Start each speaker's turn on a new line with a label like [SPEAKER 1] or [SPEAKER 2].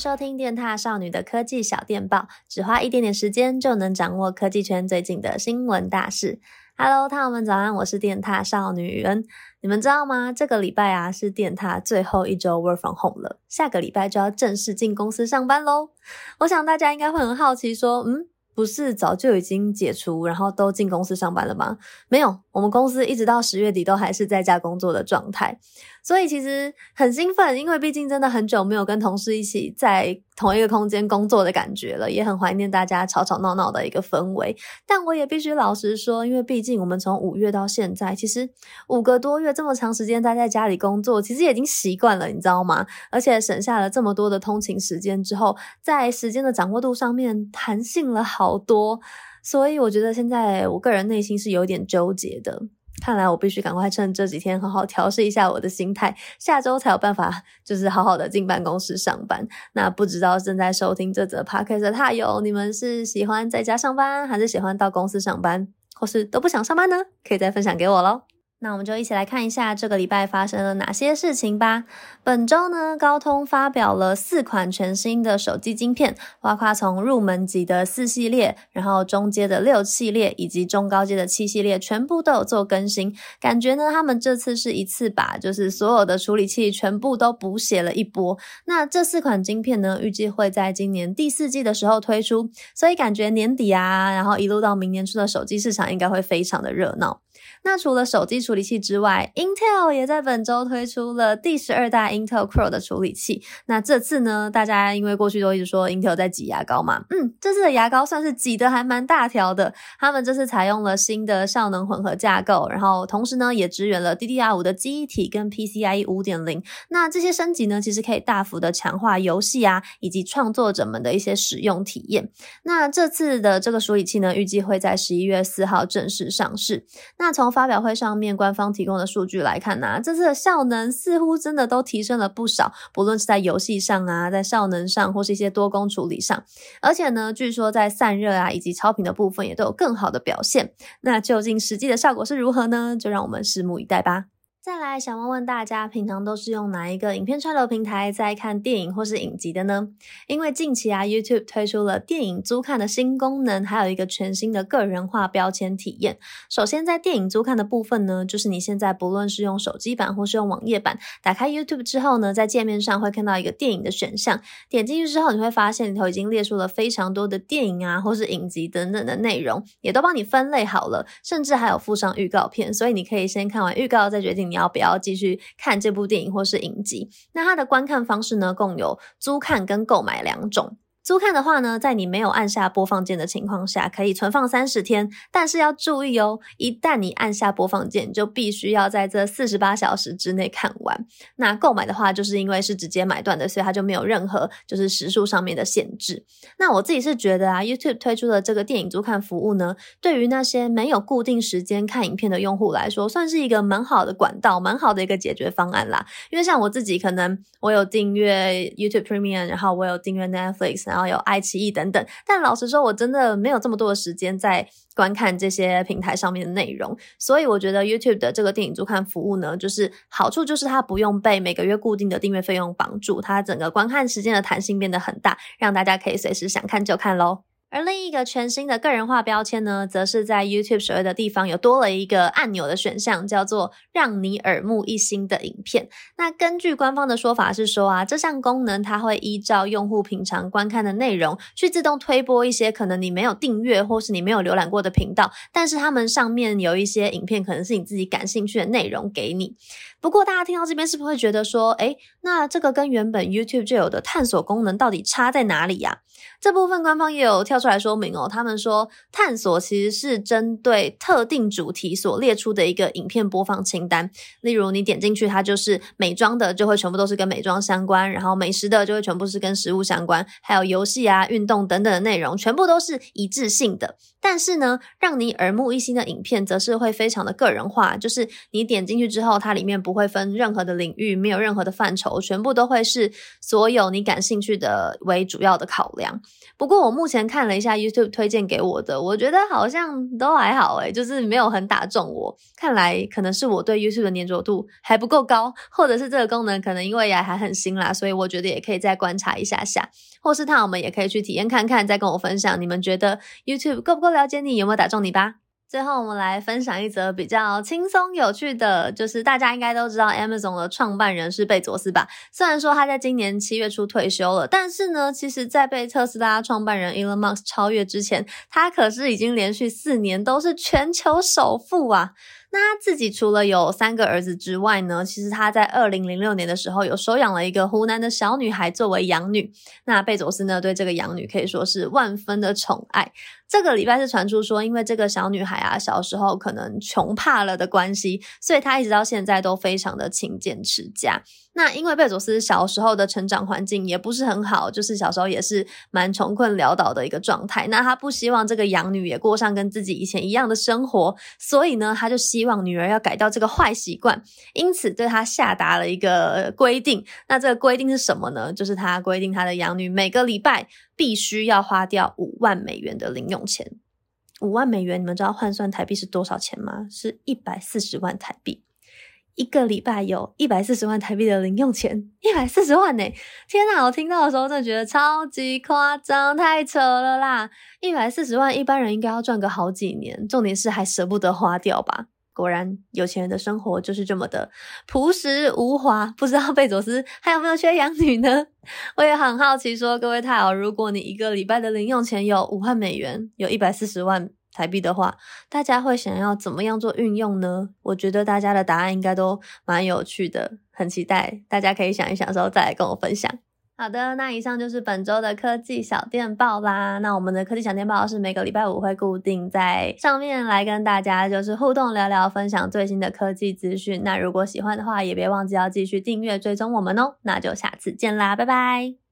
[SPEAKER 1] 收听电獭少女的科技小电报，只花一点点时间就能掌握科技圈最近的新闻大事。Hello，獭友们早安，我是电獭少女恩。你们知道吗？这个礼拜啊是电獭最后一周 Work from Home 了，下个礼拜就要正式进公司上班喽。我想大家应该会很好奇，说，嗯。不是早就已经解除，然后都进公司上班了吗？没有，我们公司一直到十月底都还是在家工作的状态。所以其实很兴奋，因为毕竟真的很久没有跟同事一起在同一个空间工作的感觉了，也很怀念大家吵吵闹闹的一个氛围。但我也必须老实说，因为毕竟我们从五月到现在，其实五个多月这么长时间待在家里工作，其实已经习惯了，你知道吗？而且省下了这么多的通勤时间之后，在时间的掌握度上面弹性了好多。所以我觉得现在我个人内心是有点纠结的。看来我必须赶快趁这几天好好调试一下我的心态，下周才有办法，就是好好的进办公室上班。那不知道正在收听这则 podcast 的他友，你们是喜欢在家上班，还是喜欢到公司上班，或是都不想上班呢？可以再分享给我喽。那我们就一起来看一下这个礼拜发生了哪些事情吧。本周呢，高通发表了四款全新的手机晶片，包括从入门级的四系列，然后中阶的六系列，以及中高阶的七系列，全部都有做更新。感觉呢，他们这次是一次把就是所有的处理器全部都补写了一波。那这四款晶片呢，预计会在今年第四季的时候推出，所以感觉年底啊，然后一路到明年初的手机市场应该会非常的热闹。那除了手机处理器之外，Intel 也在本周推出了第十二代 Intel Core 的处理器。那这次呢，大家因为过去都一直说 Intel 在挤牙膏嘛，嗯，这次的牙膏算是挤得还蛮大条的。他们这次采用了新的效能混合架构，然后同时呢，也支援了 DDR5 的记忆体跟 PCIe 5.0。那这些升级呢，其实可以大幅的强化游戏啊以及创作者们的一些使用体验。那这次的这个处理器呢，预计会在十一月四号正式上市。那从发表会上面官方提供的数据来看呢、啊，这次的效能似乎真的都提升了不少，不论是在游戏上啊，在效能上，或是一些多功处理上，而且呢，据说在散热啊以及超频的部分也都有更好的表现。那究竟实际的效果是如何呢？就让我们拭目以待吧。再来想问问大家，平常都是用哪一个影片串流平台在看电影或是影集的呢？因为近期啊，YouTube 推出了电影租看的新功能，还有一个全新的个人化标签体验。首先，在电影租看的部分呢，就是你现在不论是用手机版或是用网页版，打开 YouTube 之后呢，在界面上会看到一个电影的选项，点进去之后，你会发现里头已经列出了非常多的电影啊，或是影集等等的内容，也都帮你分类好了，甚至还有附上预告片，所以你可以先看完预告再决定。你要不要继续看这部电影或是影集？那它的观看方式呢，共有租看跟购买两种。租看的话呢，在你没有按下播放键的情况下，可以存放三十天。但是要注意哦，一旦你按下播放键，就必须要在这四十八小时之内看完。那购买的话，就是因为是直接买断的，所以它就没有任何就是时数上面的限制。那我自己是觉得啊，YouTube 推出的这个电影租看服务呢，对于那些没有固定时间看影片的用户来说，算是一个蛮好的管道，蛮好的一个解决方案啦。因为像我自己，可能我有订阅 YouTube Premium，然后我有订阅 Netflix，然后后有爱奇艺等等，但老实说，我真的没有这么多的时间在观看这些平台上面的内容，所以我觉得 YouTube 的这个电影租看服务呢，就是好处就是它不用被每个月固定的订阅费用绑住，它整个观看时间的弹性变得很大，让大家可以随时想看就看喽。而另一个全新的个人化标签呢，则是在 YouTube 首页的地方有多了一个按钮的选项，叫做“让你耳目一新的影片”。那根据官方的说法是说啊，这项功能它会依照用户平常观看的内容，去自动推播一些可能你没有订阅或是你没有浏览过的频道，但是他们上面有一些影片可能是你自己感兴趣的内容给你。不过大家听到这边是不是会觉得说，诶，那这个跟原本 YouTube 就有的探索功能到底差在哪里呀？这部分官方也有跳出来说明哦，他们说探索其实是针对特定主题所列出的一个影片播放清单。例如你点进去，它就是美妆的，就会全部都是跟美妆相关；然后美食的就会全部是跟食物相关；还有游戏啊、运动等等的内容，全部都是一致性的。但是呢，让你耳目一新的影片，则是会非常的个人化，就是你点进去之后，它里面不会分任何的领域，没有任何的范畴，全部都会是所有你感兴趣的为主要的考量。不过我目前看了一下 YouTube 推荐给我的，我觉得好像都还好诶，就是没有很打中我。看来可能是我对 YouTube 的粘着度还不够高，或者是这个功能可能因为也还很新啦，所以我觉得也可以再观察一下下，或是他我们也可以去体验看看，再跟我分享你们觉得 YouTube 够不够了解你，有没有打中你吧。最后，我们来分享一则比较轻松有趣的，就是大家应该都知道，Amazon 的创办人是贝佐斯吧？虽然说他在今年七月初退休了，但是呢，其实，在被特斯拉创办人 Elon Musk 超越之前，他可是已经连续四年都是全球首富啊！那他自己除了有三个儿子之外呢，其实他在二零零六年的时候有收养了一个湖南的小女孩作为养女。那贝佐斯呢，对这个养女可以说是万分的宠爱。这个礼拜是传出说，因为这个小女孩啊，小时候可能穷怕了的关系，所以她一直到现在都非常的勤俭持家。那因为贝佐斯小时候的成长环境也不是很好，就是小时候也是蛮穷困潦倒的一个状态。那他不希望这个养女也过上跟自己以前一样的生活，所以呢，他就希望女儿要改掉这个坏习惯，因此对他下达了一个规定。那这个规定是什么呢？就是他规定他的养女每个礼拜必须要花掉五万美元的零用钱。五万美元，你们知道换算台币是多少钱吗？是一百四十万台币。一个礼拜有一百四十万台币的零用钱，一百四十万呢！天哪，我听到的时候真的觉得超级夸张，太扯了啦！一百四十万，一般人应该要赚个好几年，重点是还舍不得花掉吧？果然，有钱人的生活就是这么的朴实无华。不知道贝佐斯还有没有缺养女呢？我也很好奇说，各位太好，如果你一个礼拜的零用钱有五万美元，有一百四十万。台币的话，大家会想要怎么样做运用呢？我觉得大家的答案应该都蛮有趣的，很期待大家可以想一想之后再来跟我分享。好的，那以上就是本周的科技小电报啦。那我们的科技小电报是每个礼拜五会固定在上面来跟大家就是互动聊聊，分享最新的科技资讯。那如果喜欢的话，也别忘记要继续订阅追踪我们哦。那就下次见啦，拜拜。